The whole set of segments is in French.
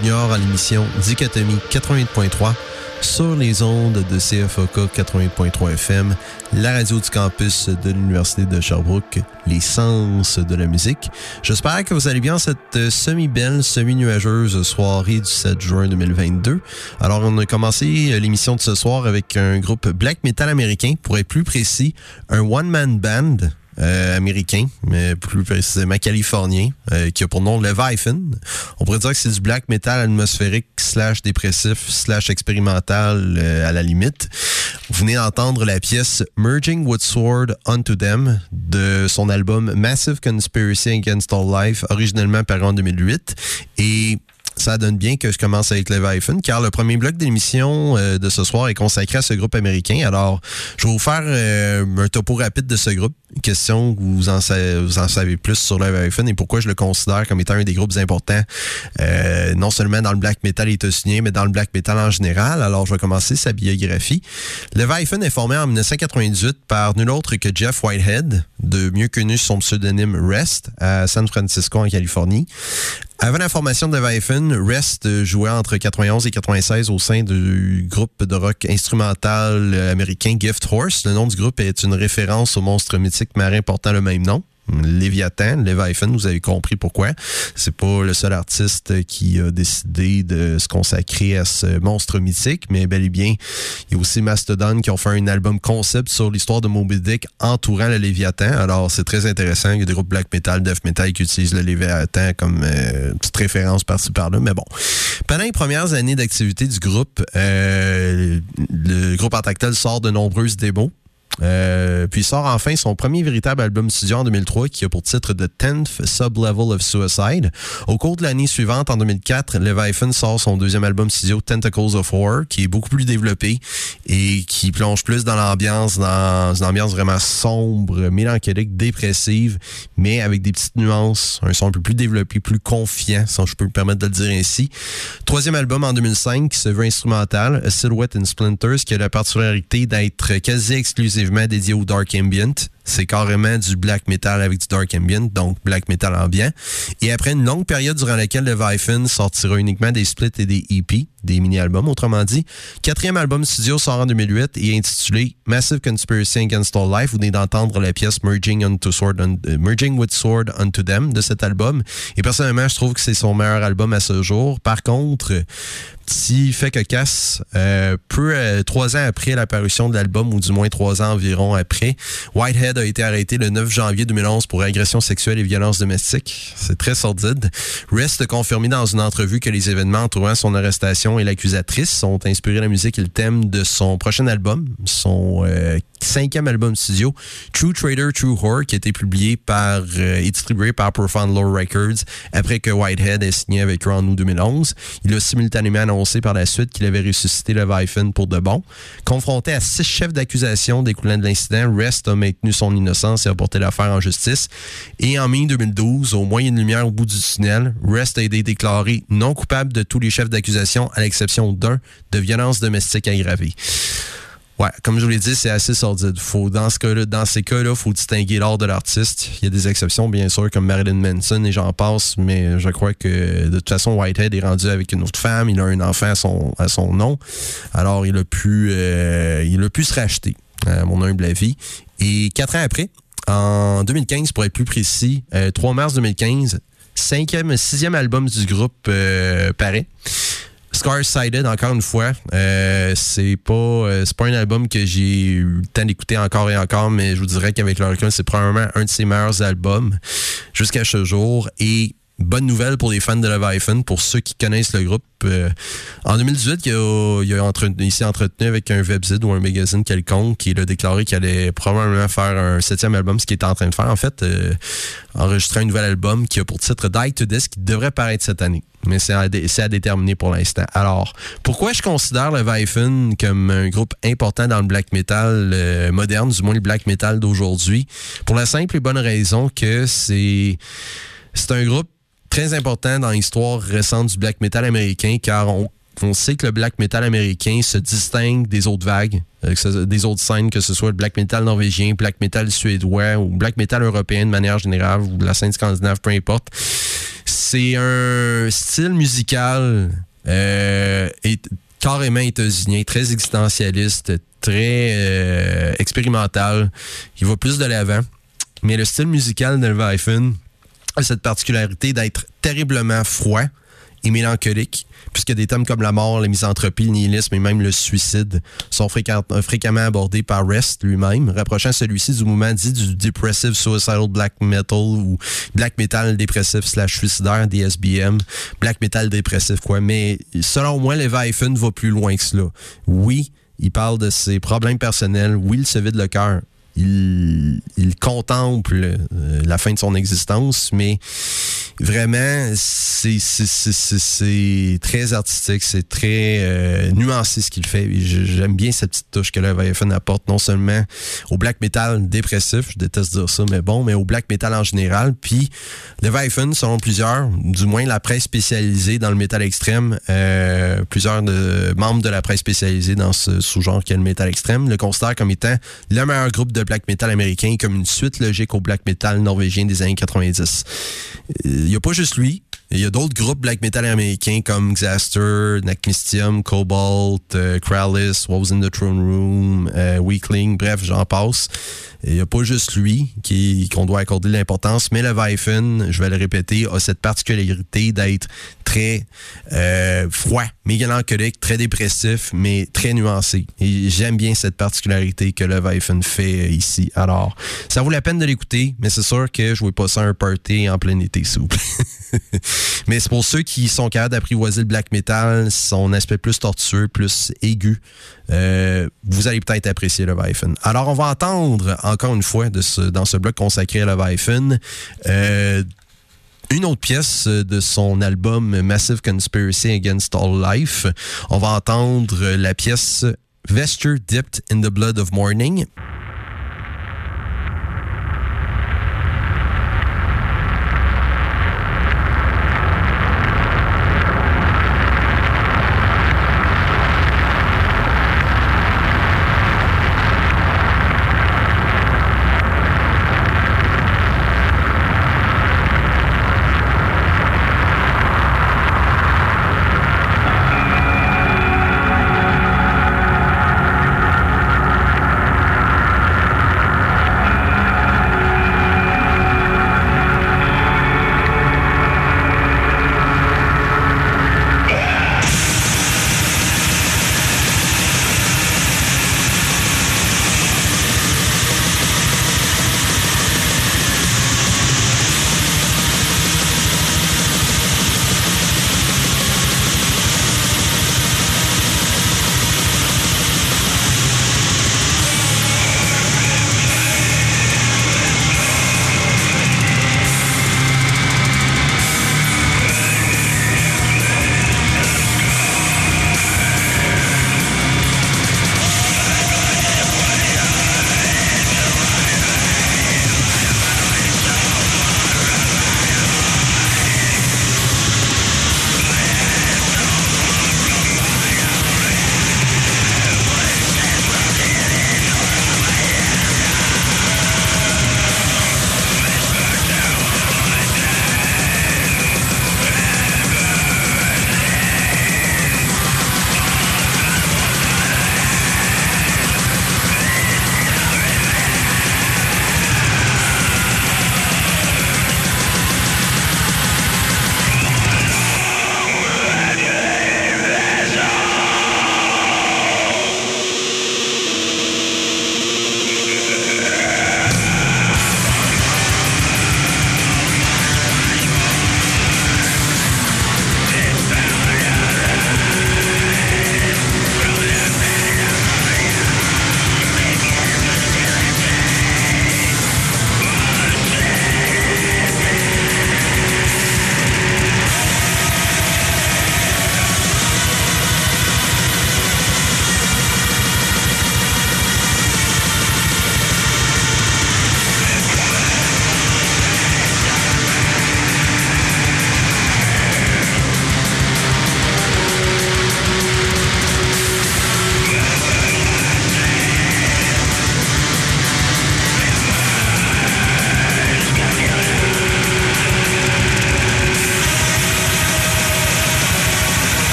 Junior à l'émission Dichotomie 88.3 sur les ondes de CFOK 88.3 FM, la radio du campus de l'Université de Sherbrooke, les sens de la musique. J'espère que vous allez bien cette semi-belle, semi-nuageuse soirée du 7 juin 2022. Alors, on a commencé l'émission de ce soir avec un groupe black metal américain, pour être plus précis, un one-man band euh, américain, mais plus précisément californien, euh, qui a pour nom Leviathan. On pourrait dire que c'est du black metal atmosphérique slash dépressif slash expérimental euh, à la limite. Vous venez d'entendre la pièce Merging with Sword Unto Them de son album Massive Conspiracy Against All Life, originellement paru en 2008. Et ça donne bien que je commence avec Leviathan, car le premier bloc d'émission euh, de ce soir est consacré à ce groupe américain. Alors, je vais vous faire euh, un topo rapide de ce groupe. Une question que vous en, savez, plus sur Leviathan et pourquoi je le considère comme étant un des groupes importants, euh, non seulement dans le black metal états-unien, mais dans le black metal en général. Alors, je vais commencer sa biographie. Leviathan est formé en 1998 par nul autre que Jeff Whitehead, de mieux connu sous son pseudonyme Rest, à San Francisco, en Californie. Avant la formation de Leviathan, Rest jouait entre 91 et 96 au sein du groupe de rock instrumental américain Gift Horse. Le nom du groupe est une référence au monstre mythique marin portant le même nom. Léviathan, Leviathan, vous avez compris pourquoi. C'est pas le seul artiste qui a décidé de se consacrer à ce monstre mythique, mais bel et bien, il y a aussi Mastodon qui ont fait un album concept sur l'histoire de Moby Dick entourant le Léviathan. Alors, c'est très intéressant. Il y a des groupes black metal, death metal qui utilisent le Léviathan comme euh, petite référence par-ci par-là, mais bon. Pendant les premières années d'activité du groupe, euh, le groupe en tactile sort de nombreuses démos euh, puis sort enfin son premier véritable album studio en 2003 qui a pour titre The 10th Sub-Level of Suicide. Au cours de l'année suivante, en 2004, Leviathan sort son deuxième album studio Tentacles of War qui est beaucoup plus développé et qui plonge plus dans l'ambiance, dans une ambiance vraiment sombre, mélancolique, dépressive, mais avec des petites nuances, un son un peu plus développé, plus confiant, si je peux me permettre de le dire ainsi. Troisième album en 2005 qui se veut instrumental, A Silhouette in Splinters, qui a la particularité d'être quasi exclusivement dédié au dark ambient. C'est carrément du black metal avec du dark ambient, donc black metal ambiant. Et après une longue période durant laquelle le Leviathan sortira uniquement des splits et des EP, des mini-albums autrement dit, quatrième album studio sort en 2008 et intitulé Massive Conspiracy Against All Life. Vous venez d'entendre la pièce Merging, euh, with Sword Unto Them de cet album. Et personnellement, je trouve que c'est son meilleur album à ce jour. Par contre, petit fait que casse, euh, peu euh, trois ans après l'apparition de l'album, ou du moins trois ans environ après, Whitehead a été arrêté le 9 janvier 2011 pour agression sexuelle et violence domestique. C'est très sordide. Rest a confirmé dans une entrevue que les événements entourant son arrestation et l'accusatrice ont inspiré la musique et le thème de son prochain album, son euh, cinquième album studio, True Trader, True Horror, qui a été publié par euh, et distribué par Profound Lore Records après que Whitehead ait signé avec eux en août 2011. Il a simultanément annoncé par la suite qu'il avait ressuscité le Leviathan pour de bon. Confronté à six chefs d'accusation découlant de l'incident, Rest a maintenu son innocence et a porté l'affaire en justice. Et en mai 2012, au moyen de lumière au bout du tunnel, Rest a été déclaré non coupable de tous les chefs d'accusation à l'exception d'un de violence domestique aggravée. Ouais, comme je vous l'ai dit, c'est assez sordide. Faut, dans, ce cas dans ces cas-là, il faut distinguer l'art de l'artiste. Il y a des exceptions, bien sûr, comme Marilyn Manson et j'en passe, mais je crois que de toute façon, Whitehead est rendu avec une autre femme, il a un enfant à son, à son nom. Alors, il a pu, euh, il a pu se racheter, à mon humble avis. Et quatre ans après, en 2015, pour être plus précis, 3 euh, mars 2015, cinquième, sixième album du groupe euh, paraît. Scar-Sided, encore une fois, euh, c'est pas euh, un album que j'ai eu le temps d'écouter encore et encore, mais je vous dirais qu'avec le c'est probablement un de ses meilleurs albums jusqu'à ce jour. Et bonne nouvelle pour les fans de Leviathan, pour ceux qui connaissent le groupe. Euh, en 2018, il, a, il, a s'est entretenu avec un webzine ou un magazine quelconque qui a déclaré qu'il allait probablement faire un septième album, ce qu'il est en train de faire en fait, euh, enregistrer un nouvel album qui a pour titre Die to This qui devrait paraître cette année. Mais c'est à, à, déterminer pour l'instant. Alors, pourquoi je considère Leviathan comme un groupe important dans le black metal euh, moderne, du moins le black metal d'aujourd'hui? Pour la simple et bonne raison que c'est c'est un groupe très important dans l'histoire récente du black metal américain car on, sait que le black metal américain se distingue des autres vagues, euh, des autres scènes, que ce soit le black metal norvégien, black metal suédois ou black metal européen de manière générale ou la scène scandinave, peu importe C'est un style musical euh, carrément états-unien, très existentialiste, très euh, expérimental. Il va plus de l'avant. Mais le style musical de Leviathan cette particularité d'être terriblement froid et mélancolique, puisque des thèmes comme la mort, la misanthropie, le nihilisme et même le suicide sont fréquemment abordés par Rest lui-même, rapprochant celui-ci du mouvement dit du Depressive Suicidal Black Metal ou Black Metal dépressif slash suicidaire, DSBM, Black Metal dépressif, quoi. Mais selon moi, Leviathan va plus loin que cela. Oui, il parle de ses problèmes personnels. Oui, il se vide le cœur il, contemple euh, la fin de son existence, mais vraiment, c'est très artistique, c'est très euh, nuancé ce qu'il fait. J'aime bien cette petite touche que Leviathan apporte, non seulement au black metal dépressif, je déteste dire ça, mais bon, mais au black metal en général. Puis Leviathan, selon plusieurs, du moins la presse spécialisée dans le métal extrême, euh, plusieurs membres de la presse spécialisée dans ce sous-genre qu'est le métal extrême, le considèrent comme étant le meilleur groupe de black metal américain comme une suite logique au black metal norvégien des années 90. Il n'y a pas juste lui. Il y a d'autres groupes black metal américains comme Xaster, Nacmistium, Cobalt, uh, Krallis, What Was in the Throne Room, uh, Weakling, bref, j'en passe. Il n'y a pas juste lui qui qu'on doit accorder l'importance, mais le Vifen, je vais le répéter, a cette particularité d'être très euh, froid, mélancolique, très dépressif, mais très nuancé. Et j'aime bien cette particularité que le Vifen fait ici. Alors, ça vaut la peine de l'écouter, mais c'est sûr que je ne vais pas ça un party en plein été, s'il vous plaît. mais c'est pour ceux qui sont capables d'apprivoiser le black metal, son aspect plus tortueux, plus aigu, euh, vous allez peut-être apprécier le Vifen. Alors, on va entendre encore une fois dans ce bloc consacré à Leviathan. Euh, une autre pièce de son album Massive Conspiracy Against All Life. On va entendre la pièce Vesture Dipped in the Blood of Morning.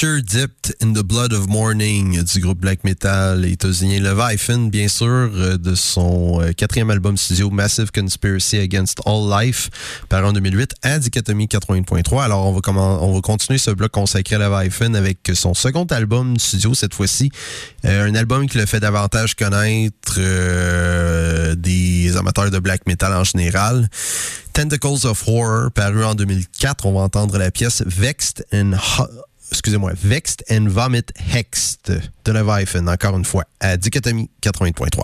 Dipped in the Blood of Morning du groupe black metal états-unien Leviathan, bien sûr, euh, de son euh, quatrième album studio Massive Conspiracy Against All Life, paru en 2008 à Dichotomie 80.3. Alors, on va, on va continuer ce bloc consacré à Leviathan avec son second album studio cette fois-ci. Euh, un album qui le fait davantage connaître des amateurs de black metal en général. Tentacles of Horror, paru en 2004. On va entendre la pièce Vexed and excusez-moi, Vexed and Vomit Hexed de Leviathan, encore une fois, à Dichotomie 88.3.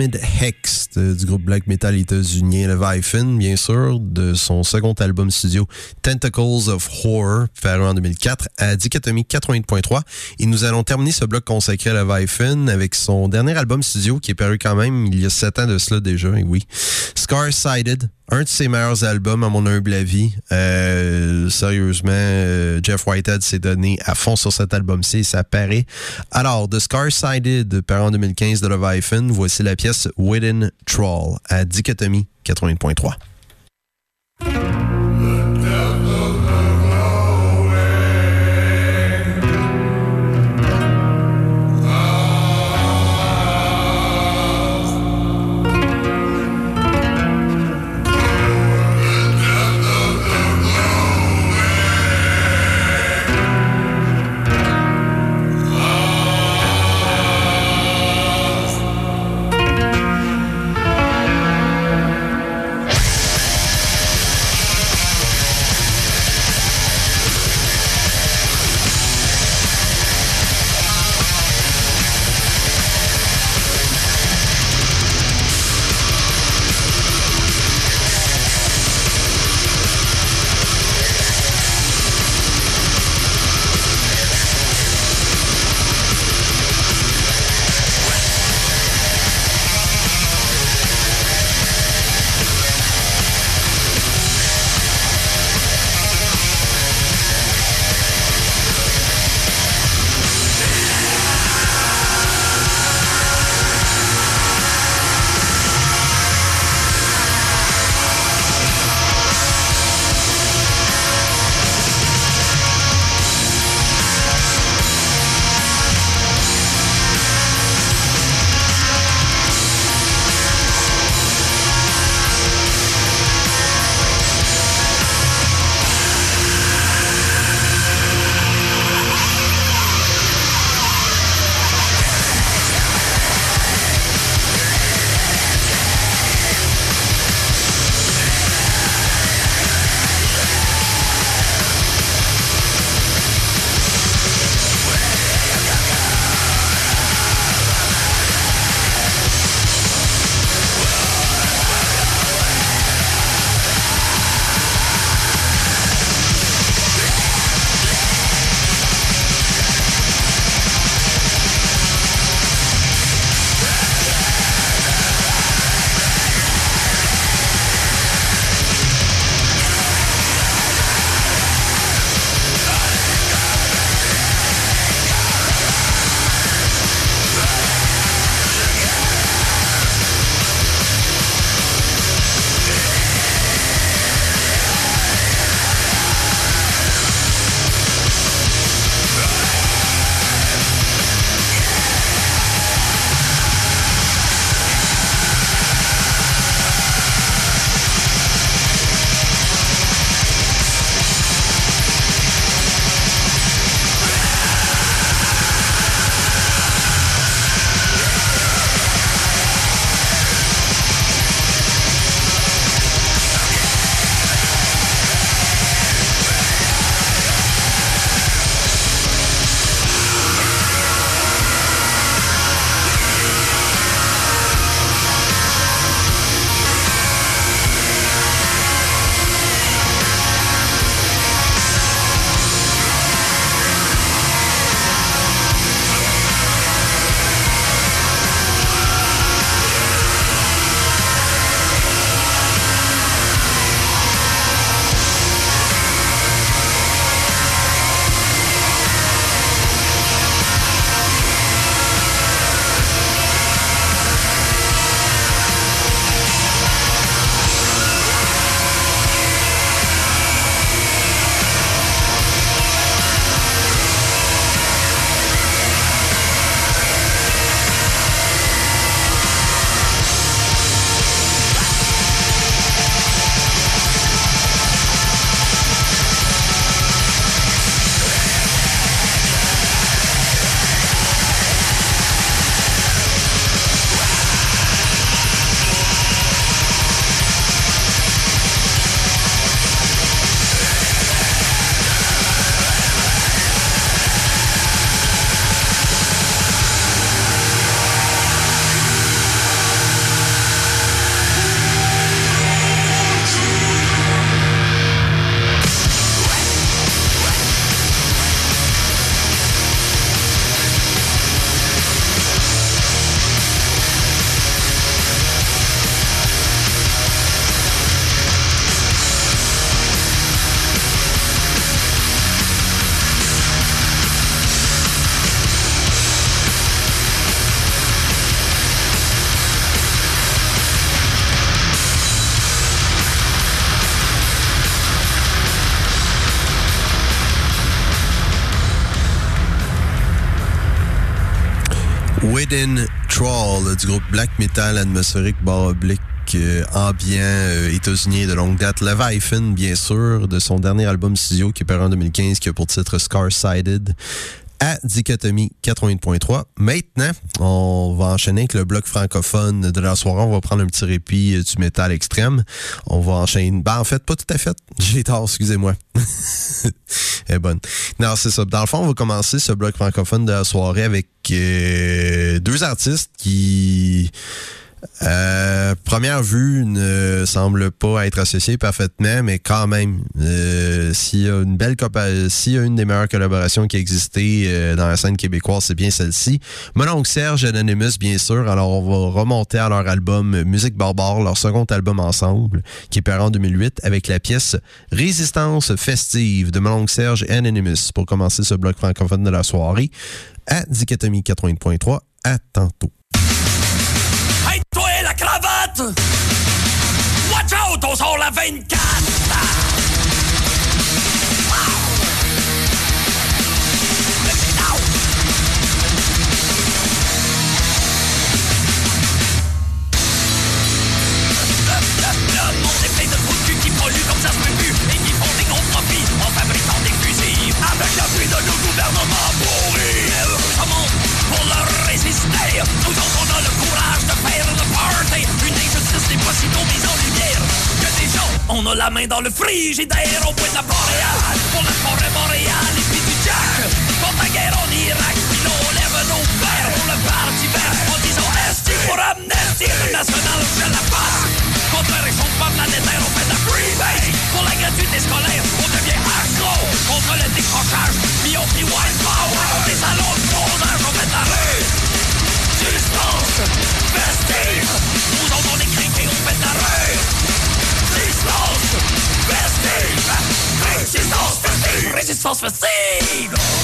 Vomit Hex du groupe black metal états-unien Leviathan, bien sûr, de son second album studio Tentacles of Horror, paru en 2004 à Dichotomie 88.3. Et nous allons terminer ce bloc consacré à Leviathan avec son dernier album studio qui est paru quand même il y a sept ans de cela déjà, et oui. Scar-Sided, un de ses meilleurs albums, à mon humble avis. Euh, sérieusement, euh, Jeff Whitehead s'est donné à fond sur cet album-ci ça paraît. Alors, The Scar-Sided, par en 2015 de Leviathan, voici la pièce Within Troll à Dichotomie 80.3. Troll du groupe black metal atmosphérique barre oblique euh, ambiant euh, états-unien de longue date. Leviathan, bien sûr, de son dernier album studio qui est paru en 2015, qui a pour titre Scar-Sided à Dichotomie 80.3. Maintenant, on va enchaîner avec le bloc francophone de la soirée. On va prendre un petit répit euh, du métal extrême. On va enchaîner. Ben, en fait, pas tout à fait. J'ai tort, excusez-moi. Est bonne. Non, c'est ça. Dans le fond, on va commencer ce bloc francophone de la soirée avec euh, deux artistes qui euh, première vue ne semble pas être associé parfaitement, mais quand même, euh, s'il y a une belle s'il y a une des meilleures collaborations qui a existé euh, dans la scène québécoise, c'est bien celle-ci. Mon oncle Serge Anonymous, bien sûr. Alors, on va remonter à leur album Musique Barbare, leur second album ensemble, qui est paru en 2008, avec la pièce Résistance festive de mon oncle Serge Anonymous pour commencer ce bloc francophone de la soirée à Dichotomie 80.3. À tantôt. Watch out, on sort la 24! On a la main dans le frigidaire au point de la boréale. Pour la forêt boréale et puis du jack Pour la guerre en Irak Puis l'on lève nos pères pour le parti vert En disant Esti pour amnesty international je la passe Contre planétaire on fait de la freebase Pour la gratuité scolaire on devient accro. Contre le décrochage puis on white power Des salons de bronzage on fait la rue. Distance festive festive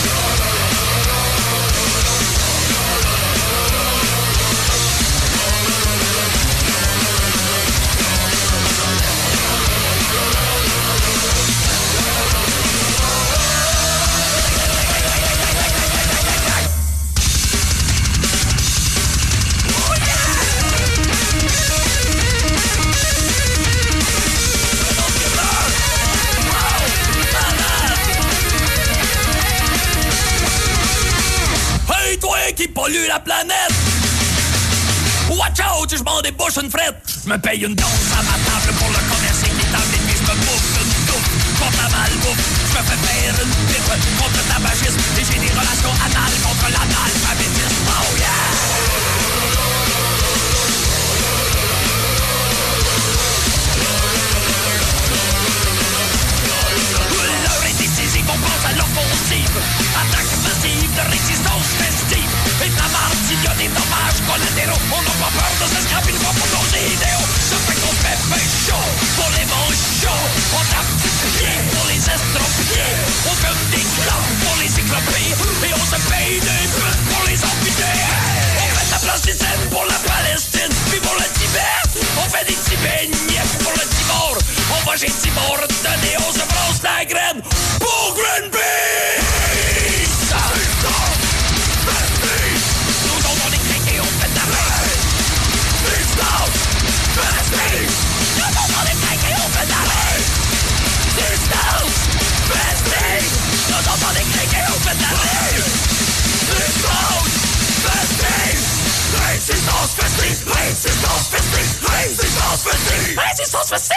Out, je m'en débouche une frette? Je me paye une danse à ma table pour le commerce équitable et puis je me bouffe une touffe contre la malbouffe. Je me fais faire une pipe contre le tabagisme et j'ai des relations anales contre l'analphabétisme. Oh yeah! On pense à l'offensive. Attaque massive de résistance festive. Et la marde, y a des dommages collatéraux, on n'a pas peur de se scraper une fois pour nos idéaux. Ça fait qu'on fait fait chaud pour les manchots. On tape du pied pour les estropiés. On fume des clopes pour les cyclopées. Et on se paye des putes pour les amputés. On fait de la plasticine pour la Palestine. Puis pour le Tibet, on fait des Tibéniens pour le Timor. On va chez Timor donner, on se brosse la graine pour Greenpeace. Nous Résistance festive, résistance festive, résistance festive, résistance festive.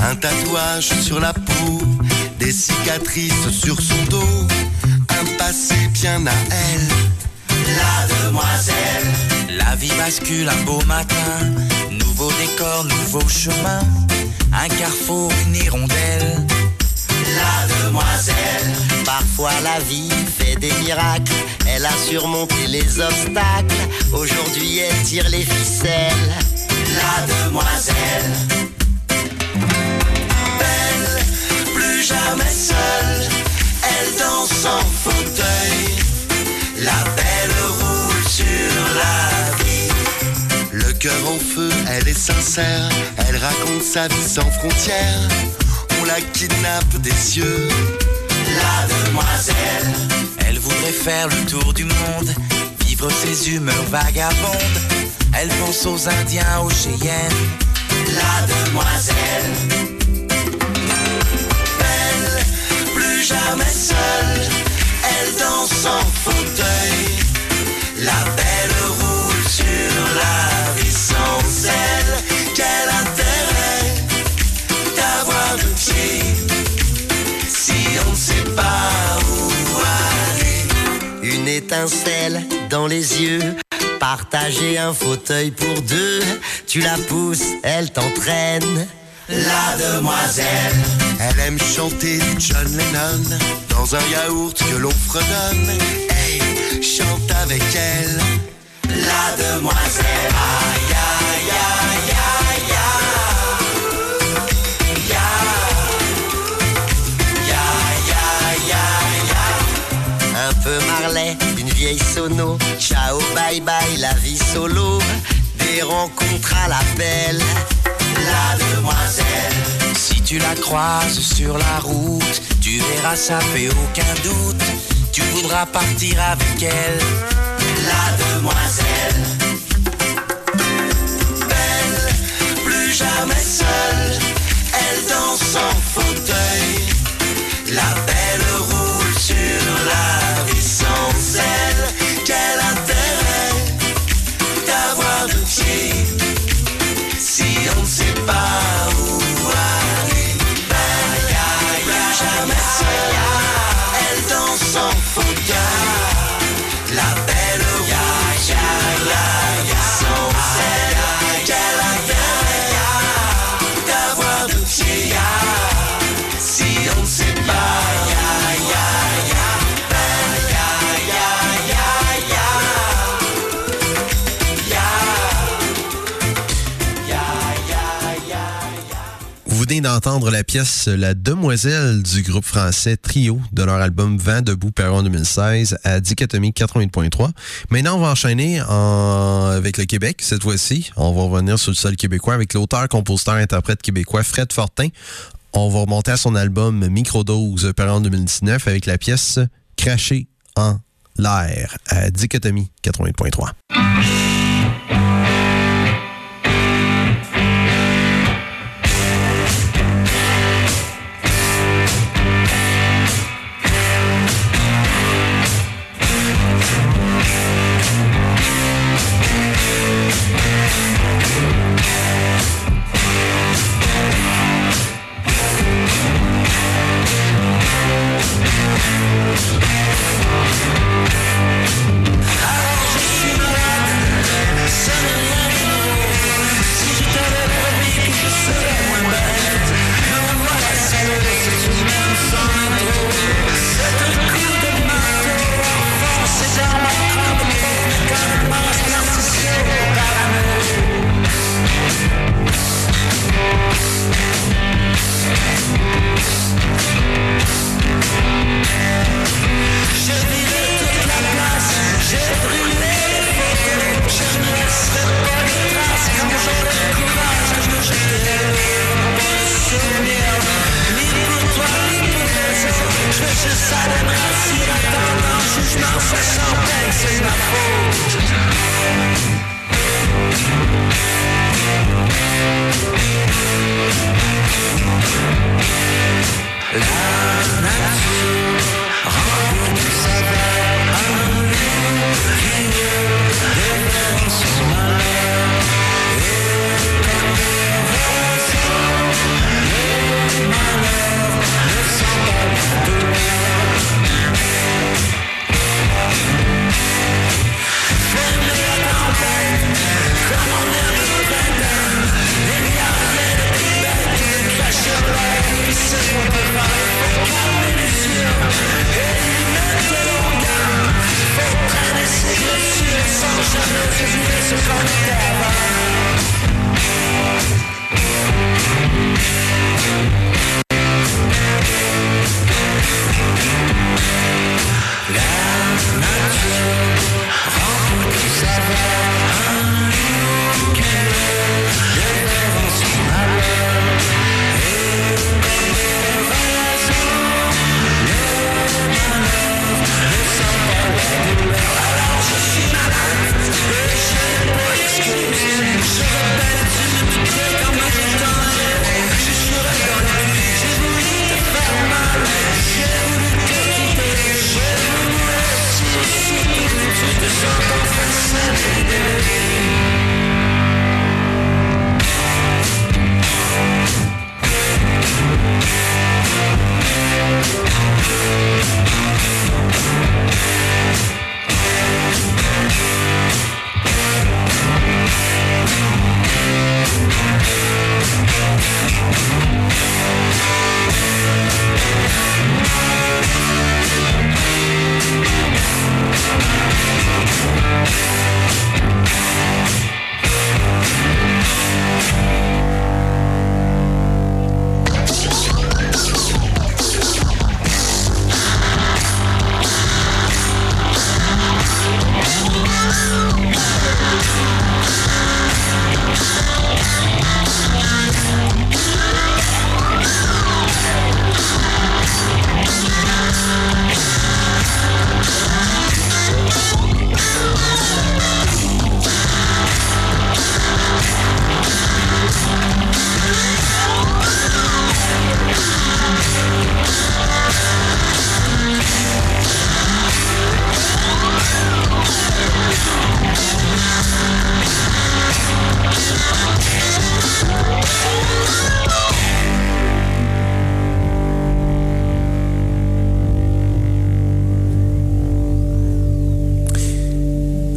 Un tatouage sur la peau, des cicatrices sur son dos, passé bien à elle. La demoiselle, La vie bascule un beau matin, nouveau décor, nouveau chemin, un carrefour, une hirondelle. la demoiselle, Parfois la vie fait des miracles, elle a surmonté les obstacles, aujourd'hui elle tire les ficelles. la demoiselle. Belle, plus jamais seule, en fauteuil. La belle roule sur la vie. Le cœur en feu, elle est sincère. Elle raconte sa vie sans frontières. On la kidnappe des yeux. La demoiselle. Elle voudrait faire le tour du monde, vivre ses humeurs vagabondes. Elle pense aux Indiens, aux Cheyennes. La demoiselle. Plus jamais seule. Danse en fauteuil. La belle roule sur la vie sans elle. Quel intérêt d'avoir de pied si on ne sait pas où aller? Une étincelle dans les yeux. Partager un fauteuil pour deux. Tu la pousses, elle t'entraîne. La demoiselle, elle aime chanter du John Lennon dans un yaourt que l'on fredonne. Hey, chante avec elle. La demoiselle, aïe aïe aïe aïe aïe. Ya. Ya, ya, ya, ya. Un peu Marley, une vieille sono. Ciao, bye bye, la vie solo. Des rencontres à l'appel. La demoiselle, Si tu la croises sur la route, tu verras, ça fait aucun doute. Tu voudras partir avec elle. la demoiselle. Belle, plus jamais seule, elle danse en fauteuil. La belle roule sur la vie sans elle. D'entendre la pièce La Demoiselle du groupe français Trio de leur album Vent debout Perron 2016 à Dichotomie 88.3. Maintenant, on va enchaîner en- avec le Québec cette fois-ci. On va revenir sur le sol québécois avec l'auteur, compositeur, interprète québécois Fred Fortin. On va remonter à son album Microdose Perron 2019 avec la pièce Cracher en l'air à Dichotomie 88.3.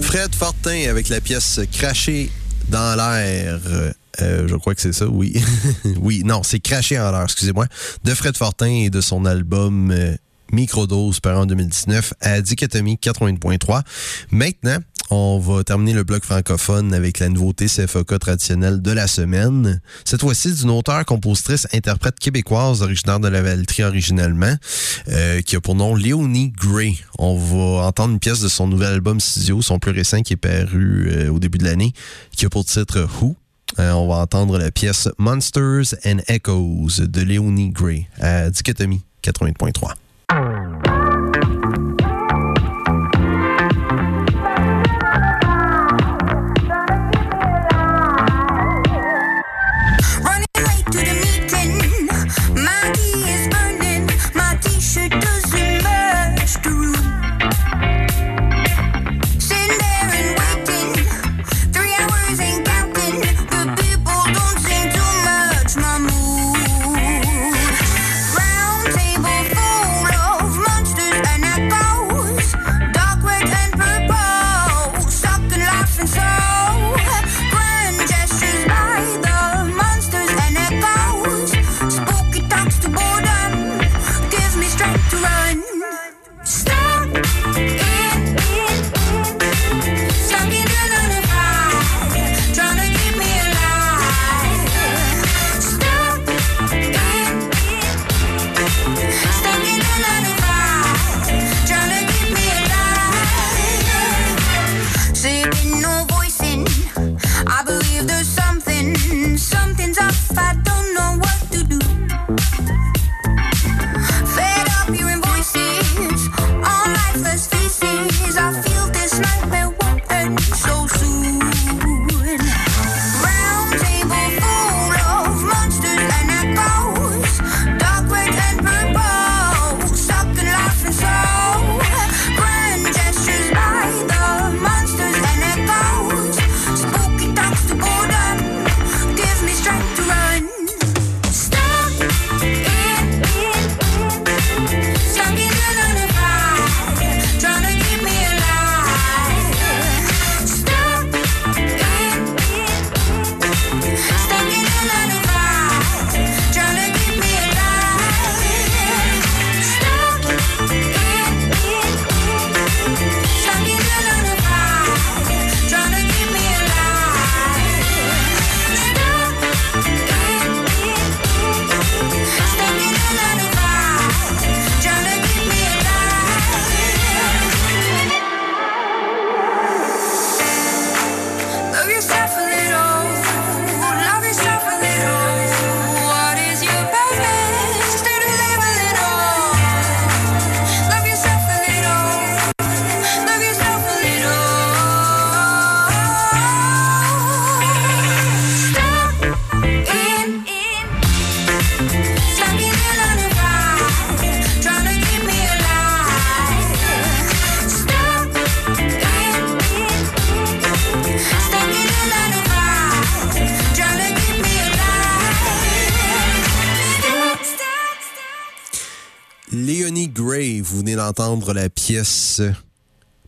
Fred Fortin avec la pièce Craché dans l'air. Euh, je crois que c'est ça, oui. oui, non, c'est Cracher en l'air, excusez-moi. De Fred Fortin et de son album euh, Microdose, par en 2019, à Dichotomie 80.3. Maintenant, on va terminer le bloc francophone avec la nouveauté CFOK traditionnelle de la semaine. Cette fois-ci, d'une auteure, compositrice, interprète québécoise originaire de la Valtrie originellement, euh, qui a pour nom Léonie Gray. On va entendre une pièce de son nouvel album Studio, son plus récent qui est paru euh, au début de l'année, qui a pour titre Who? Euh, on va entendre la pièce Monsters and Echoes de Léonie Gray à Dichotomie 80.3.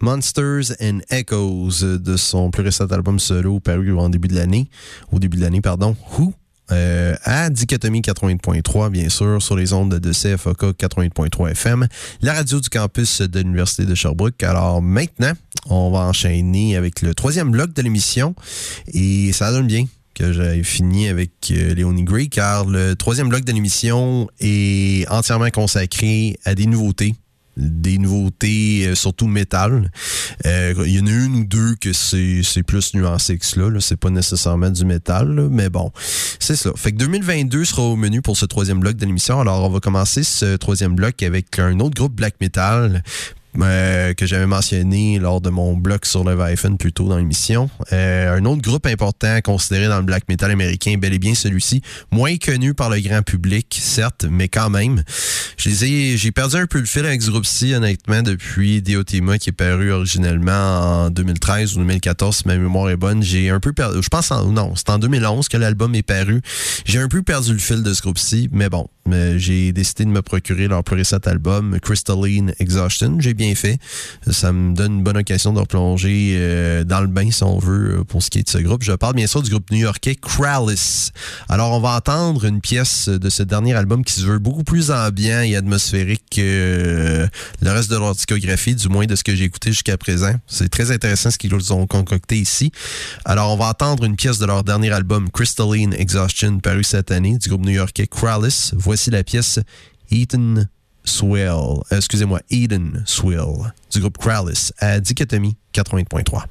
Monsters and Echoes de son plus récent album solo paru en début de l'année, au début de l'année, pardon, Who, euh, à Dichotomie 80.3, bien sûr, sur les ondes de CFOK 80.3 FM, la radio du campus de l'Université de Sherbrooke. Alors maintenant, on va enchaîner avec le troisième bloc de l'émission et ça donne bien que j'ai fini avec euh, Léonie Gray, car le troisième bloc de l'émission est entièrement consacré à des nouveautés des nouveautés, euh, surtout métal. Euh, il y en a une ou deux que c'est plus nuancé que cela. C'est pas nécessairement du métal, mais bon, c'est ça. Fait que 2022 sera au menu pour ce troisième bloc de l'émission. Alors, on va commencer ce troisième bloc avec un autre groupe black metal euh, que j'avais mentionné lors de mon blog sur le Vifen plus tôt dans l'émission. Euh, un autre groupe important considéré dans le black metal américain, bel et bien celui-ci, moins connu par le grand public, certes, mais quand même. J'ai perdu un peu le fil avec ce groupe-ci, honnêtement, depuis Diotima qui est paru originellement en 2013 ou 2014, si ma mémoire est bonne. J'ai un peu perdu, je pense, en, non, c'est en 2011 que l'album est paru. J'ai un peu perdu le fil de ce groupe-ci, mais bon, j'ai décidé de me procurer leur plus récent album, Crystalline Exhaustion. J'ai bien fait. Ça me donne une bonne occasion de replonger euh, dans le bain, si on veut, pour ce qui est de ce groupe. Je parle bien sûr du groupe new-yorkais Krallis. Alors, on va entendre une pièce de ce dernier album qui se veut beaucoup plus ambiant et atmosphérique que euh, le reste de leur discographie, du moins de ce que j'ai écouté jusqu'à présent. C'est très intéressant ce qu'ils ont concocté ici. Alors, on va entendre une pièce de leur dernier album, Crystalline Exhaustion, paru cette année, du groupe new-yorkais Krallis. Voici la pièce Eden Swill. Euh, excusez-moi, Eden Swill, du groupe Krallis, à Dichotomie 80.3.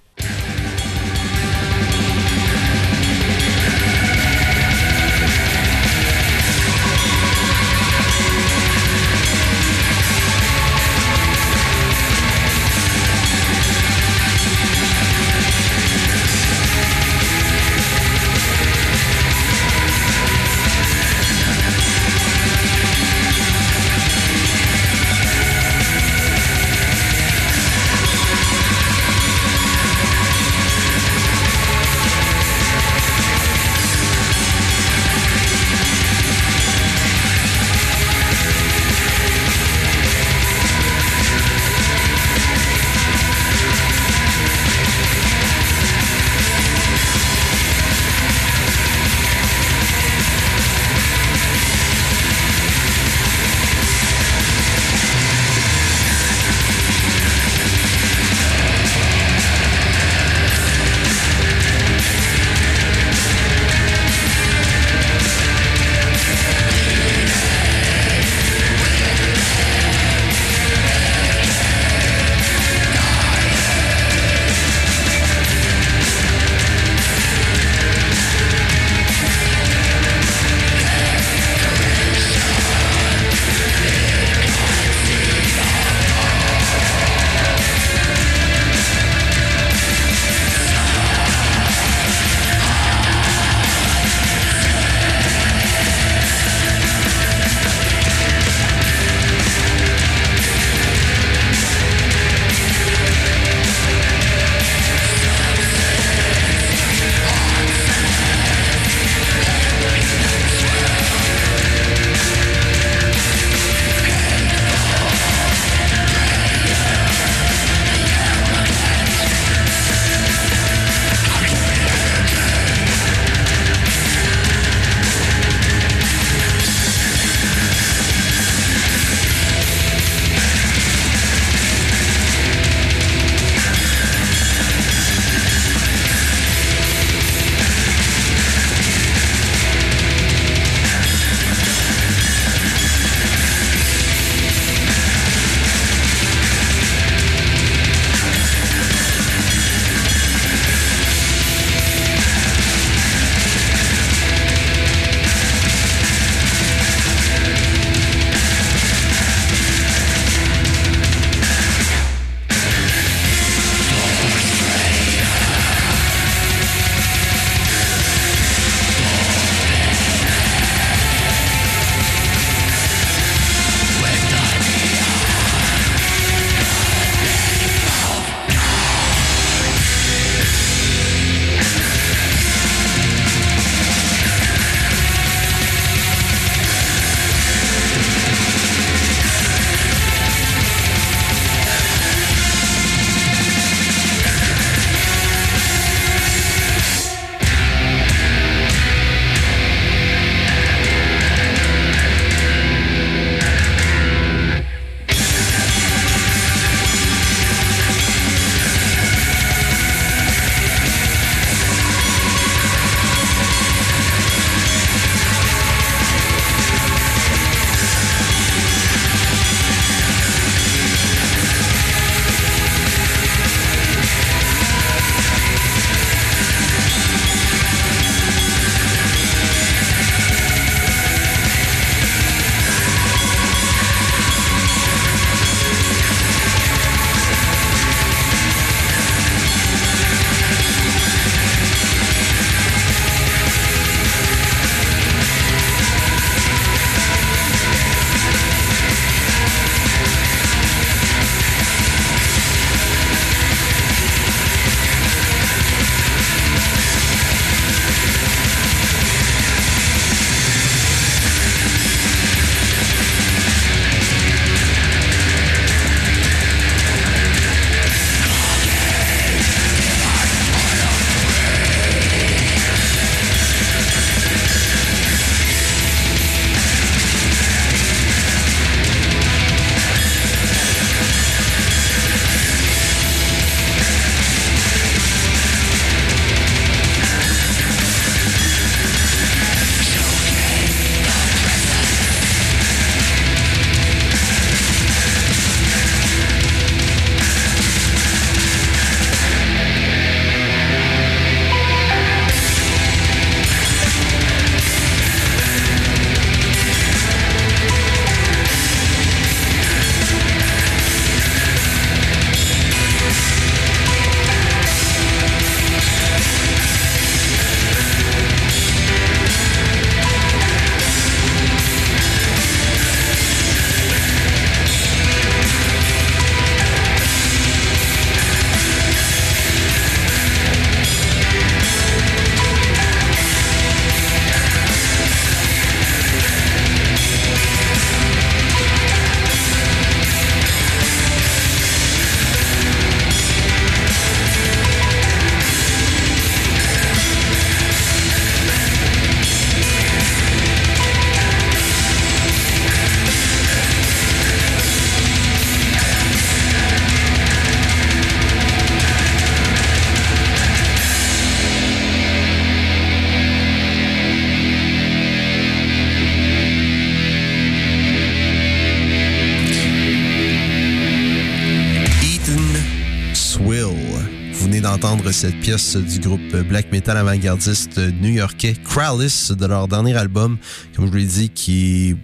du groupe black metal avant-gardiste new-yorkais Krallis de leur dernier album, comme je vous l'ai dit, qui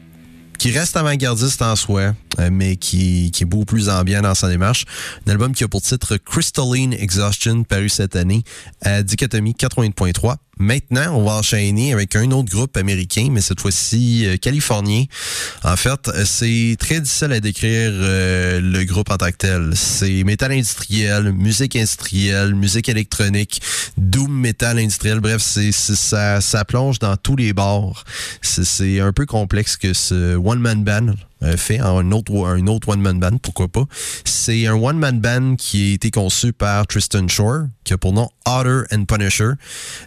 qui reste avant-gardiste en soi, euh, mais qui, qui est beaucoup plus ambiant dans sa démarche. Un album qui a pour titre Crystalline Exhaustion, paru cette année à Dichotomie 80.3. Maintenant, on va enchaîner avec un autre groupe américain, mais cette fois-ci euh, californien. En fait, c'est très difficile à décrire euh, le groupe en tant que tel. C'est métal industriel, musique industrielle, musique électronique, doom métal industriel. Bref, c'est ça, ça plonge dans tous les bords. C'est un peu complexe que ce one man band euh, fait un autre, un autre one-man band, pourquoi pas. C'est un one-man band qui a été conçu par Tristan Shore, qui a pour nom Otter and Punisher.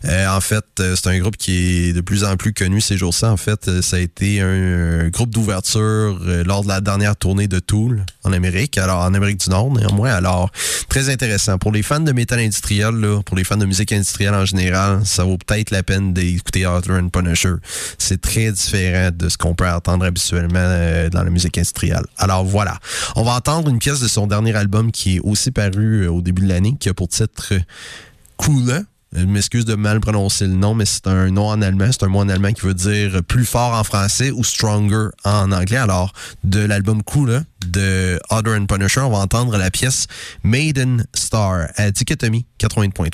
Euh, en fait, euh, c'est un groupe qui est de plus en plus connu ces jours-ci. En fait, ça a été un, groupe d'ouverture lors de la dernière tournée de Tool en Amérique, alors en Amérique du Nord néanmoins. Alors, très intéressant. Pour les fans de métal industriel, là, pour les fans de musique industrielle en général, ça vaut peut-être la peine d'écouter Otter and Punisher. C'est très différent de ce qu'on peut entendre habituellement dans la musique industrielle. Alors voilà. On va entendre une pièce de son dernier album qui est aussi paru euh, au début de l'année, qui a pour titre Cooler. Je m'excuse de mal prononcer le nom, mais c'est un nom en allemand. C'est un mot en allemand qui veut dire plus fort en français ou stronger en anglais. Alors, de l'album Cooler de Other and Punisher, on va entendre la pièce Maiden Star à Dichotomie 80.3.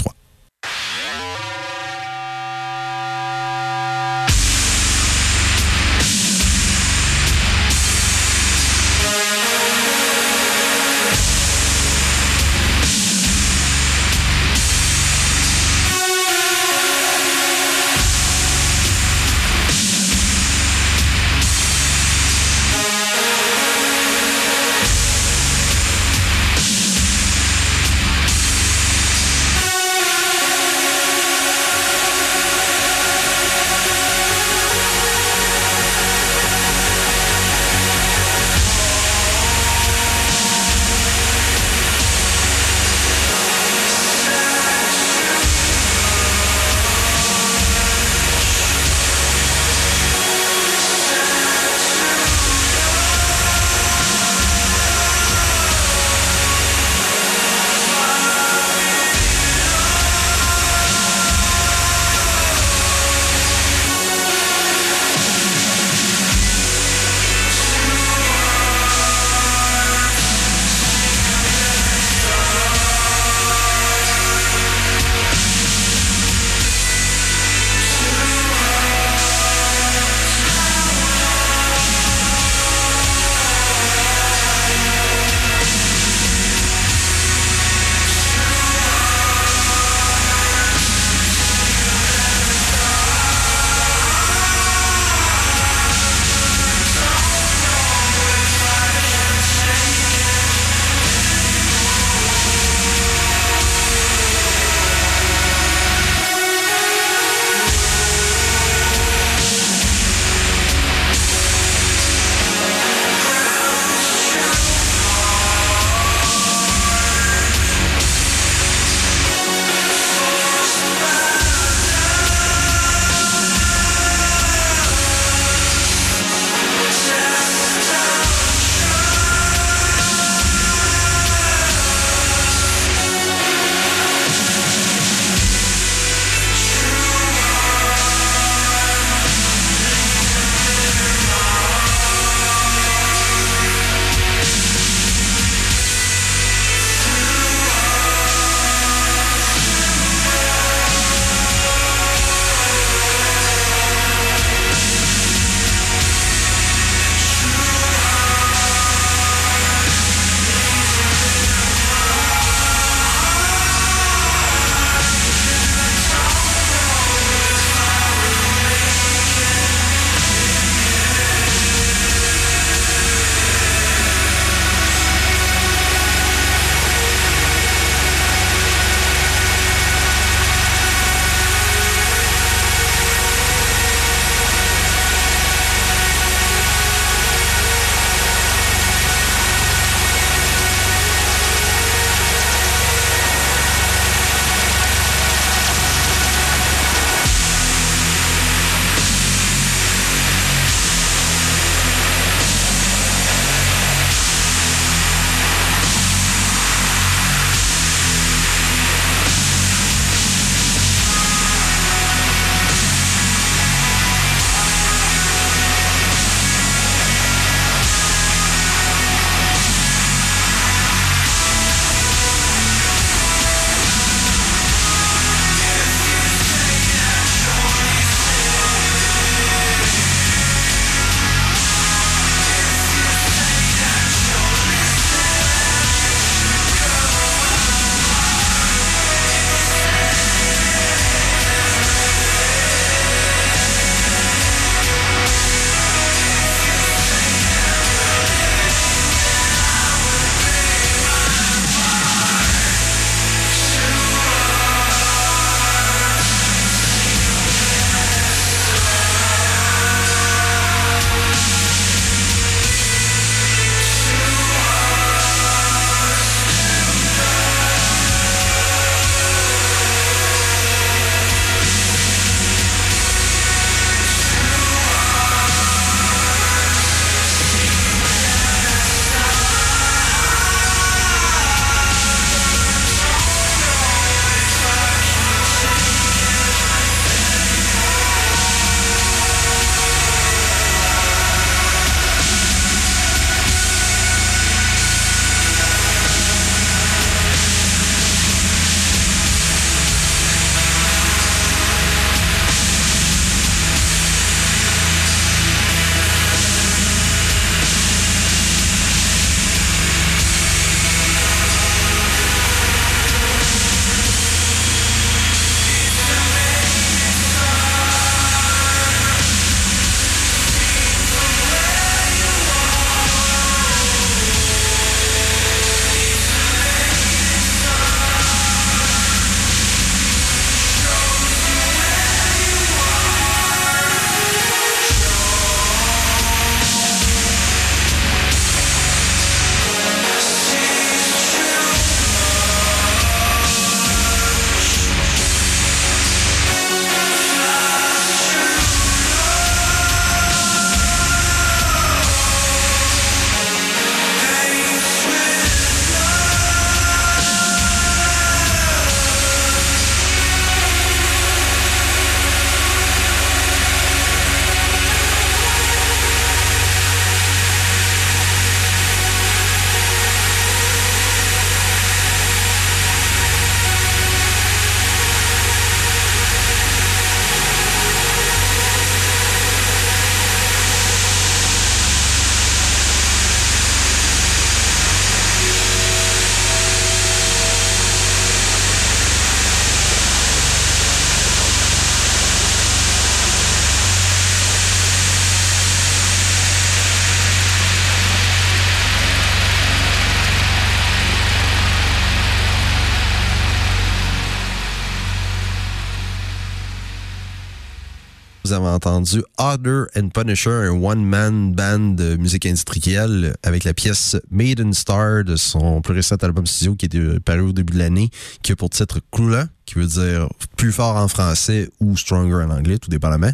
Entendu Other and Punisher, un one-man band de musique industrielle avec la pièce Maiden Star de son plus récent album studio qui est paru au début de l'année, qui a pour titre Krula, qui veut dire plus fort en français ou stronger en anglais, tout dépendamment.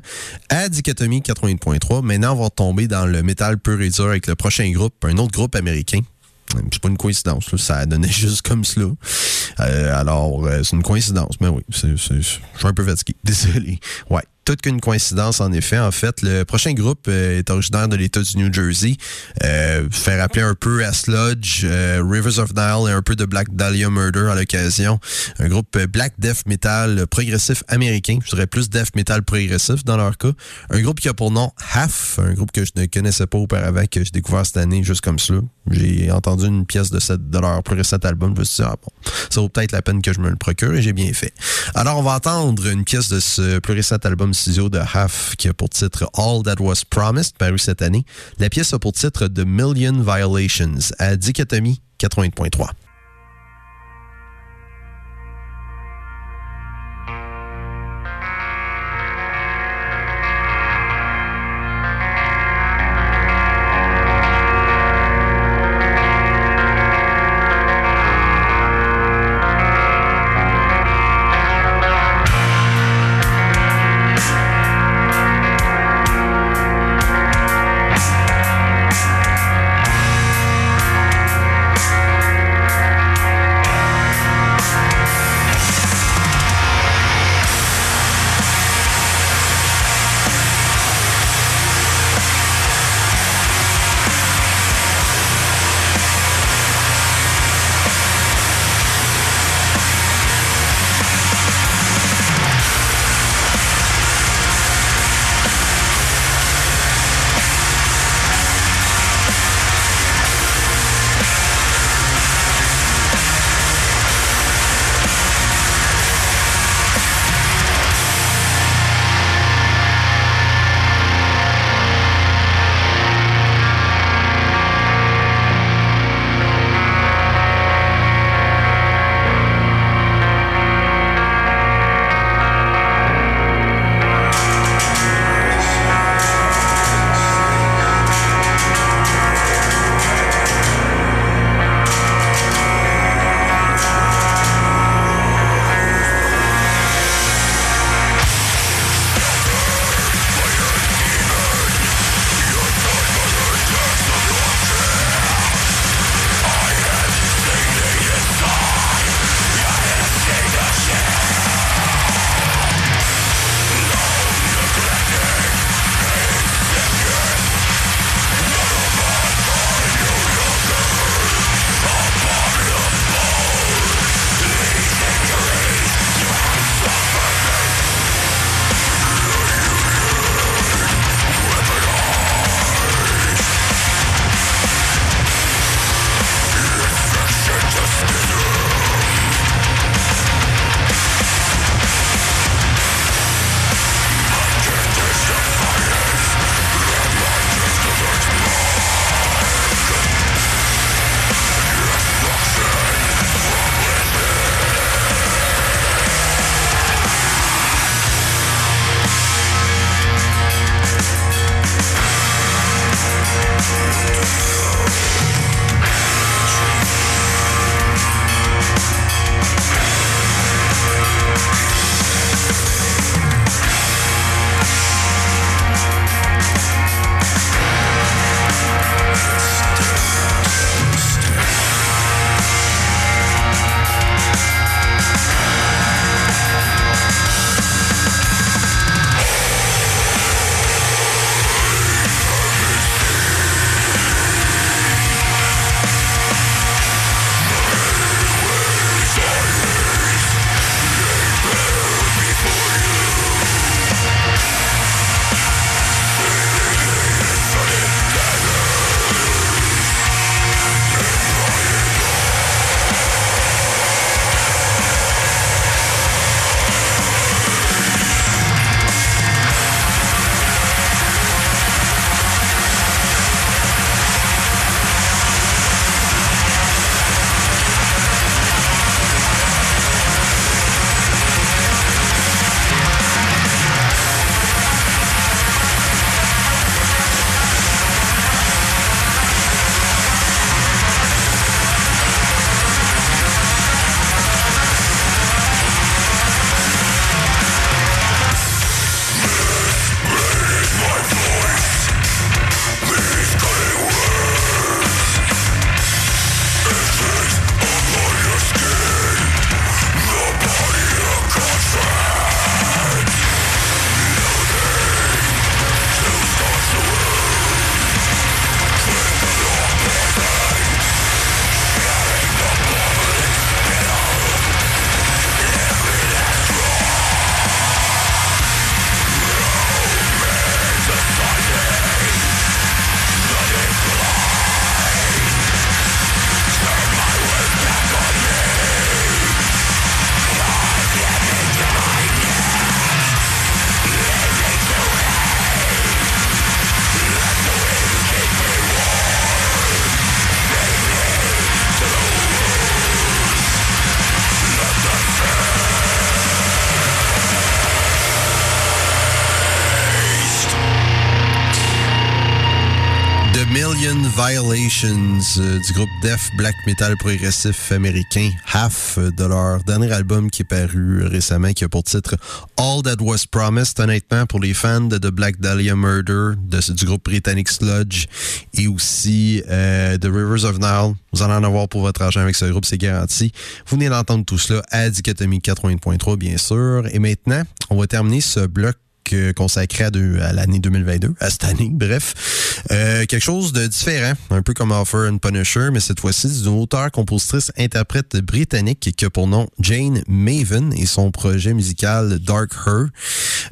À Dichotomie 80.3, maintenant on va tomber dans le métal pur et dur avec le prochain groupe, un autre groupe américain c'est pas une coïncidence, ça a donné juste comme cela. Euh, alors, euh, c'est une coïncidence, mais oui, je suis un peu fatigué, désolé. Ouais toute qu'une coïncidence, en effet. En fait, le prochain groupe euh, est originaire de l'État du New Jersey. Euh, faire appeler un peu à Sludge, euh, Rivers of Nile et un peu de Black Dahlia Murder à l'occasion. Un groupe Black Death Metal progressif américain. Je dirais plus Death Metal progressif dans leur cas. Un groupe qui a pour nom Half, un groupe que je ne connaissais pas auparavant, que j'ai découvert cette année juste comme cela. J'ai entendu une pièce de, cette, de leur plus récent album. Je me suis dit, ah bon, ça vaut peut-être la peine que je me le procure et j'ai bien fait. Alors, on va entendre une pièce de ce plus récent album studio de Half qui a pour titre All That Was Promised, paru cette année. La pièce a pour titre The Million Violations à Dichotomie 80.3. Violations euh, du groupe Def Black Metal progressif américain Half de leur dernier album qui est paru récemment qui a pour titre All That Was Promised. Honnêtement, pour les fans de The Black Dahlia Murder de, du groupe britannique Sludge et aussi euh, The Rivers of Nile, vous allez en avoir pour votre argent avec ce groupe, c'est garanti. Vous venez d'entendre tout cela à Dichotomie 80.3 bien sûr. Et maintenant, on va terminer ce bloc consacré à, l'année 2022, à cette année, bref. Euh, quelque chose de différent, un peu comme Offer and Punisher, mais cette fois-ci d'une auteure, compositrice, interprète britannique qui a pour nom Jane Maven et son projet musical Dark Her.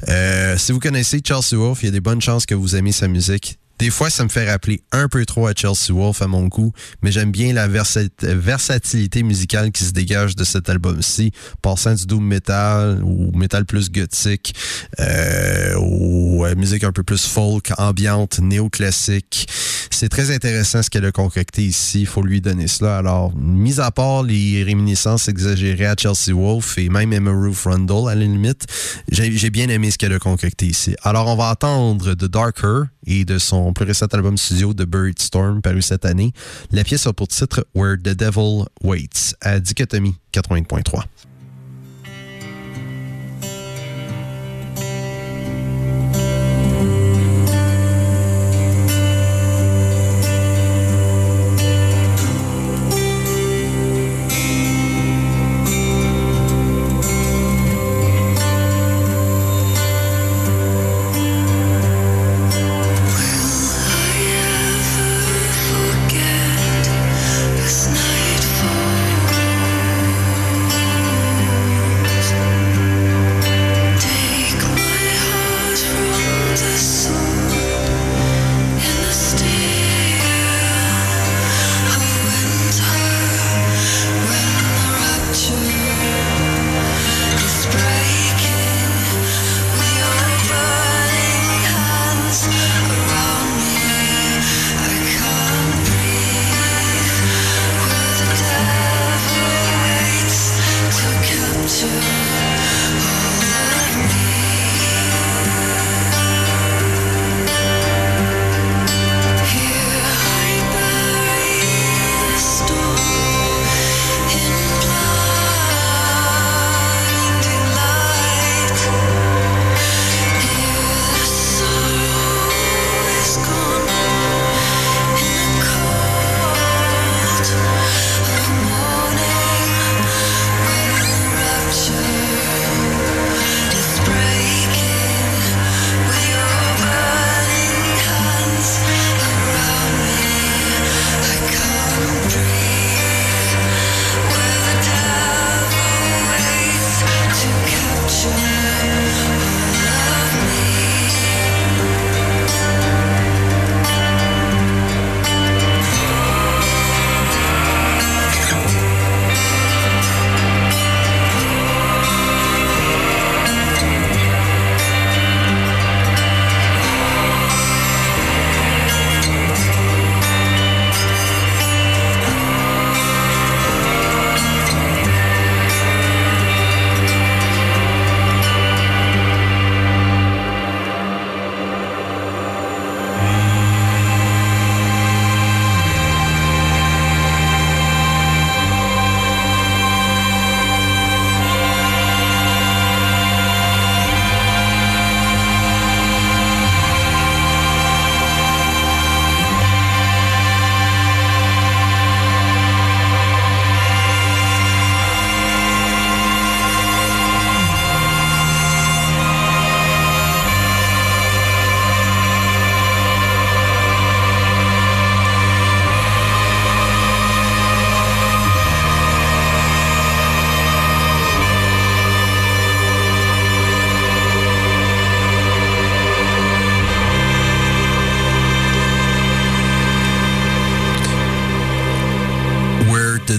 Euh, si vous connaissez Chelsea Wolf, il y a des bonnes chances que vous aimez sa musique. Des fois, ça me fait rappeler un peu trop à Chelsea Wolf à mon goût, mais j'aime bien la versatilité musicale qui se dégage de cet album-ci, passant du doom metal ou metal plus gothique, euh, ou musique un peu plus folk, ambiante, néoclassique. C'est très intéressant ce qu'elle a concocté ici, il faut lui donner cela. Alors, mis à part les réminiscences exagérées à Chelsea Wolf et même Emma Ruth Rundle à la limite, j'ai bien aimé ce qu'elle a concocté ici. Alors, on va attendre The Darker et de son plus récent album studio The Buried Storm paru cette année. La pièce a pour titre Where the Devil Waits à Dichotomie 80.3.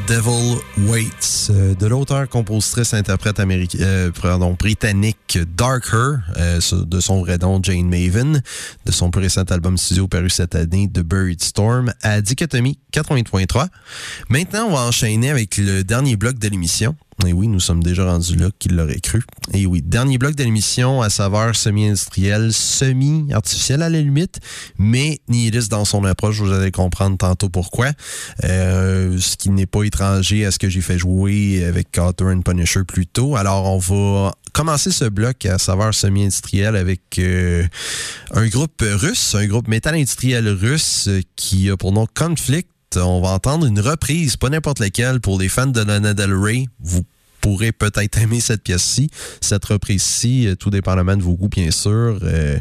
de l'auteur, compositrice, interprète américaine, euh, pardon, britannique Darker, euh, de son vrai nom Jane Maven, de son plus récent album studio paru cette année, The Buried Storm, à Dichotomie 80.3. Maintenant, on va enchaîner avec le dernier bloc de l'émission. Et oui, nous sommes déjà rendus là, qui l'aurait cru. Et oui, dernier bloc de l'émission à saveur semi-industrielle, semi-artificielle à la limite, mais nihiliste dans son approche, vous allez comprendre tantôt pourquoi. Euh, ce qui n'est pas étranger à ce que j'ai fait jouer avec Carter and Punisher plus tôt. Alors, on va commencer ce bloc à saveur semi-industrielle avec euh, un groupe russe, un groupe métal industriel russe qui a pour nom Conflict on va entendre une reprise, pas n'importe laquelle, pour les fans de Lana Del Rey. Vous pourrez peut-être aimer cette pièce-ci. Cette reprise-ci, euh, tout dépendamment de vos goûts, bien sûr. Euh,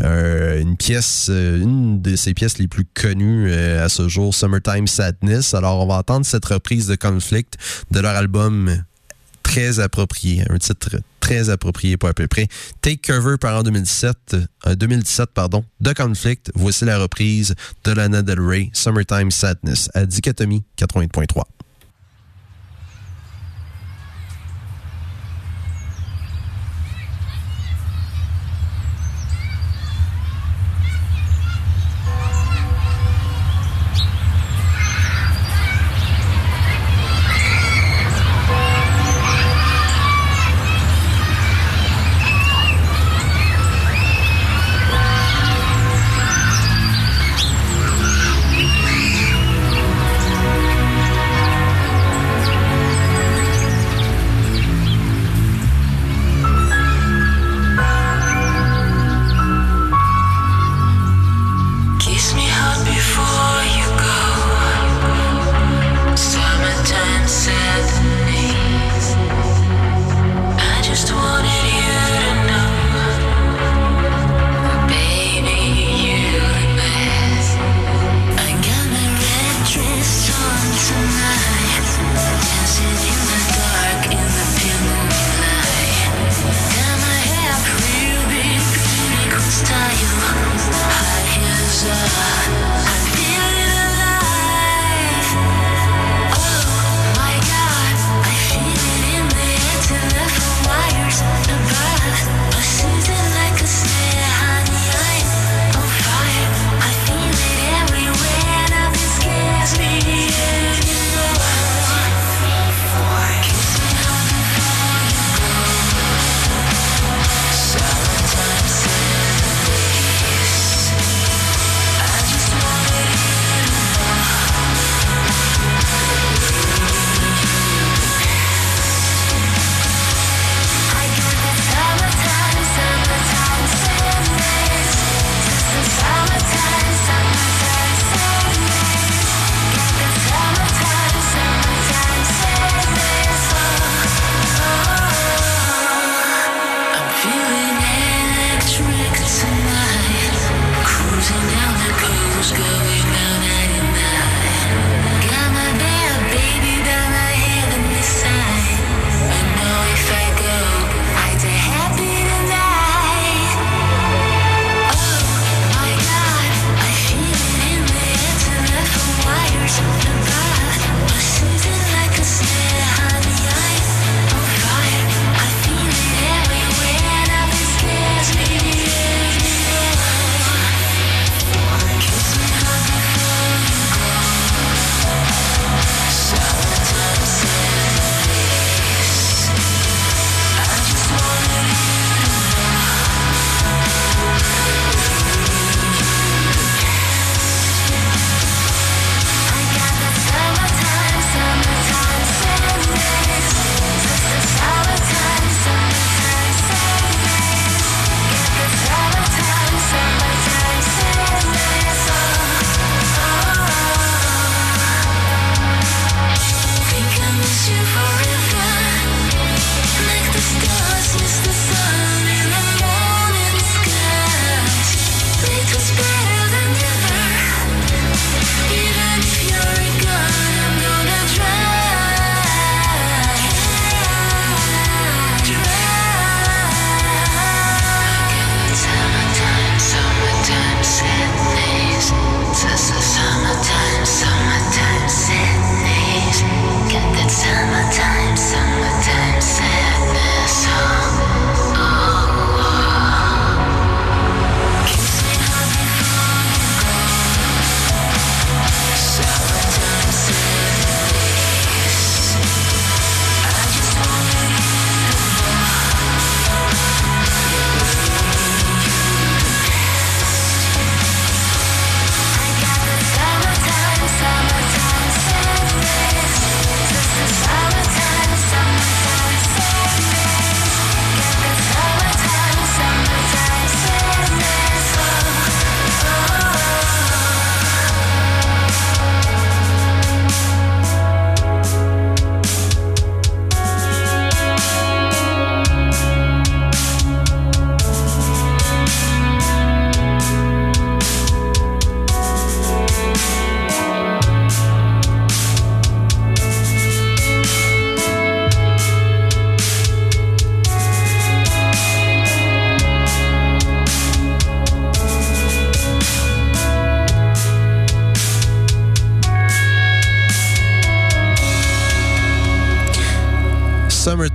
euh, une pièce, une de ces pièces les plus connues à ce jour, Summertime Sadness. Alors, on va entendre cette reprise de Conflict de leur album très approprié, un titre très approprié pour à peu près. Take Cover par en 2017, 2017 pardon, de Conflict. Voici la reprise de Lana Del Rey, Summertime Sadness, à Dichotomie 80.3.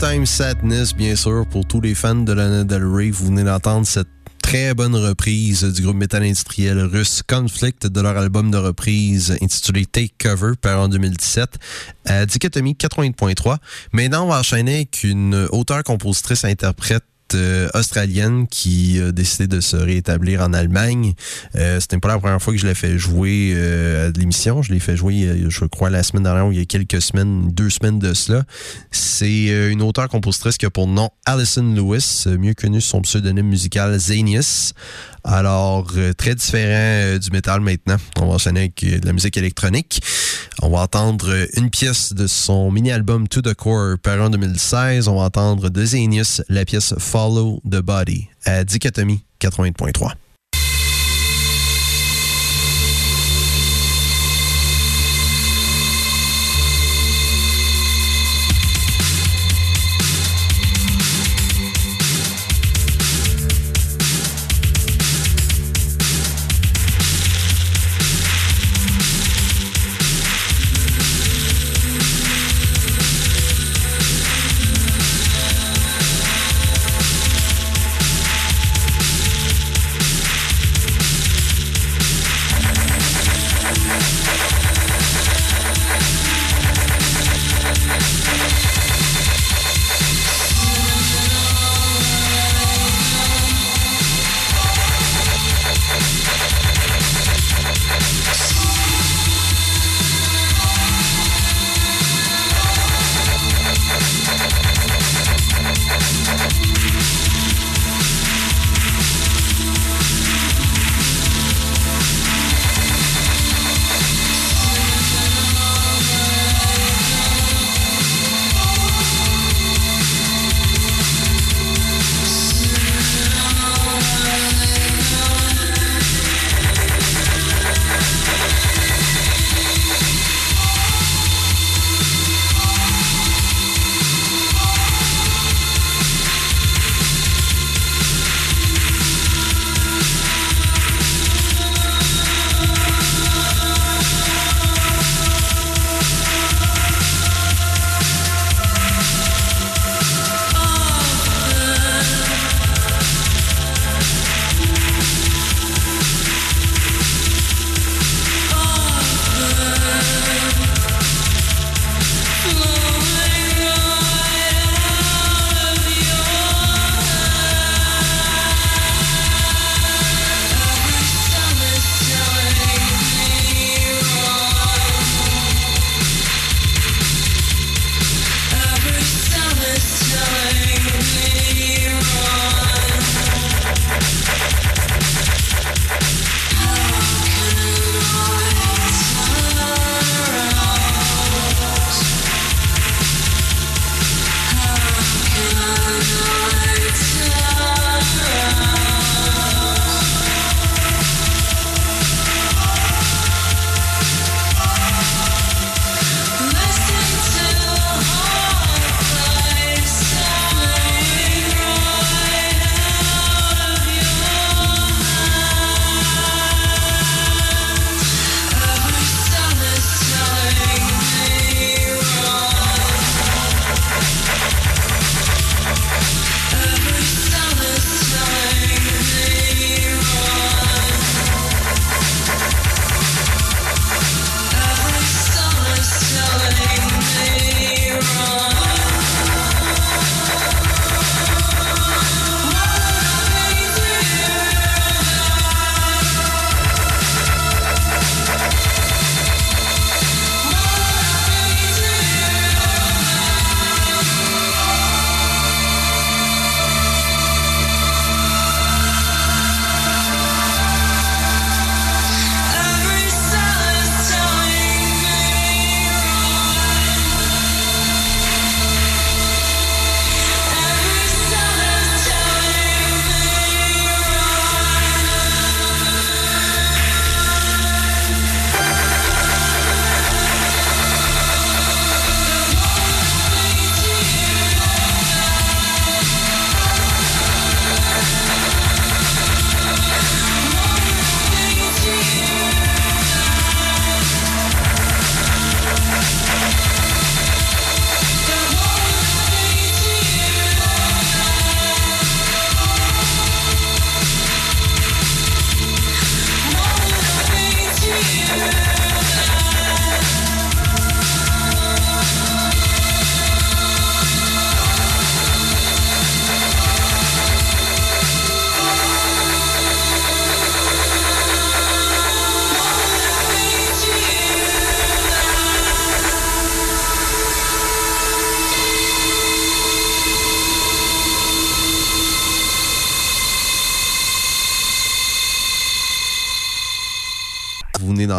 Summertime Sadness, bien sûr, pour tous les fans de Lana Del Rey. Vous venez d'entendre cette très bonne reprise du groupe métal industriel russe Conflict de leur album de reprise intitulé Take Cover, par en 2017, à Dichotomie 80.3. Maintenant, on va enchaîner avec une auteure-compositrice-interprète euh, australienne qui a décidé de se rétablir en Allemagne. Euh, C'était pas la première fois que je l'ai fait jouer euh, à l'émission. Je l'ai fait jouer, euh, je crois, la semaine dernière ou il y a quelques semaines, deux semaines de cela. C'est une auteure-compositrice qui a pour nom Alison Lewis, mieux connue sous son pseudonyme musical Zanius. Alors, euh, très différent euh, du métal maintenant. On va enchaîner avec euh, de la musique électronique. On va entendre une pièce de son mini-album To The Core, paru en 2016. On va entendre de Zanius la pièce Follow the Body à Dichotomie 80.3.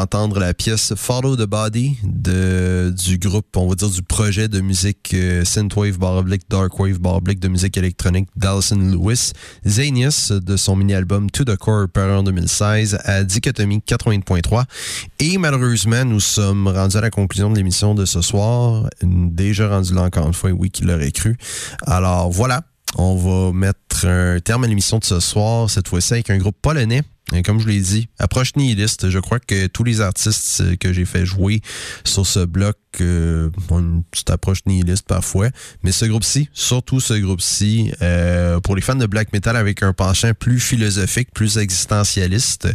d'entendre la pièce Follow the Body de, du groupe, on va dire du projet de musique euh, Synthwave Dark Darkwave Barblick de musique électronique d'Alison Lewis, Zanius de son mini-album To the Core paru en 2016 à Dichotomie 80.3. Et malheureusement, nous sommes rendus à la conclusion de l'émission de ce soir. Déjà rendu là encore une fois, oui, qui l'aurait cru. Alors voilà, on va mettre un terme à l'émission de ce soir, cette fois-ci avec un groupe polonais et comme je l'ai dit, approche nihiliste. Je crois que tous les artistes que j'ai fait jouer sur ce bloc euh, ont une petite approche nihiliste parfois. Mais ce groupe-ci, surtout ce groupe-ci, euh, pour les fans de black metal avec un penchant plus philosophique, plus existentialiste,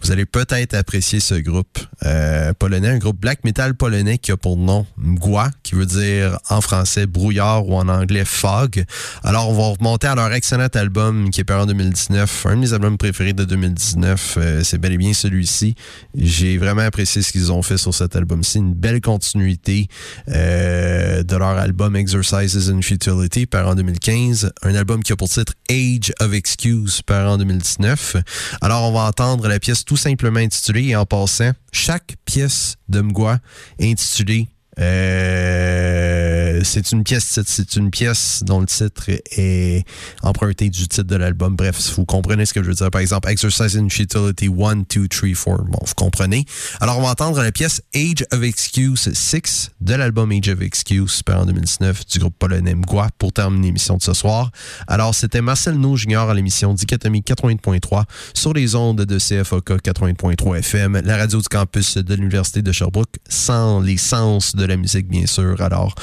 vous allez peut-être apprécier ce groupe euh, polonais, un groupe black metal polonais qui a pour nom Mgła, qui veut dire en français brouillard ou en anglais fog. Alors, on va remonter à leur excellent album qui est paru en 2019, un de mes albums préférés de 2019 euh, c'est bel et bien celui-ci. J'ai vraiment apprécié ce qu'ils ont fait sur cet album-ci. Une belle continuité euh, de leur album Exercises in Futility, par en 2015. Un album qui a pour titre Age of Excuse, par en 2019. Alors, on va entendre la pièce tout simplement intitulée et en passant, chaque pièce de Mgwa intitulée euh, c'est une pièce c'est une pièce dont le titre est emprunté du titre de l'album. Bref, vous comprenez ce que je veux dire. Par exemple, Exercise in Futility 1, 2, 3, 4. Bon, vous comprenez. Alors, on va entendre la pièce Age of Excuse 6 de l'album Age of Excuse, par en 2019, du groupe polonais Mgwa, pour terminer l'émission de ce soir. Alors, c'était Marcel No Junior à l'émission Dichotomie 80.3 sur les ondes de CFOK 80.3 FM, la radio du campus de l'Université de Sherbrooke, sans les sens de la musique, bien sûr. Alors,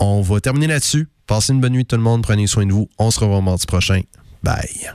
on va terminer là-dessus. Passez une bonne nuit tout le monde. Prenez soin de vous. On se revoit mardi prochain. Bye.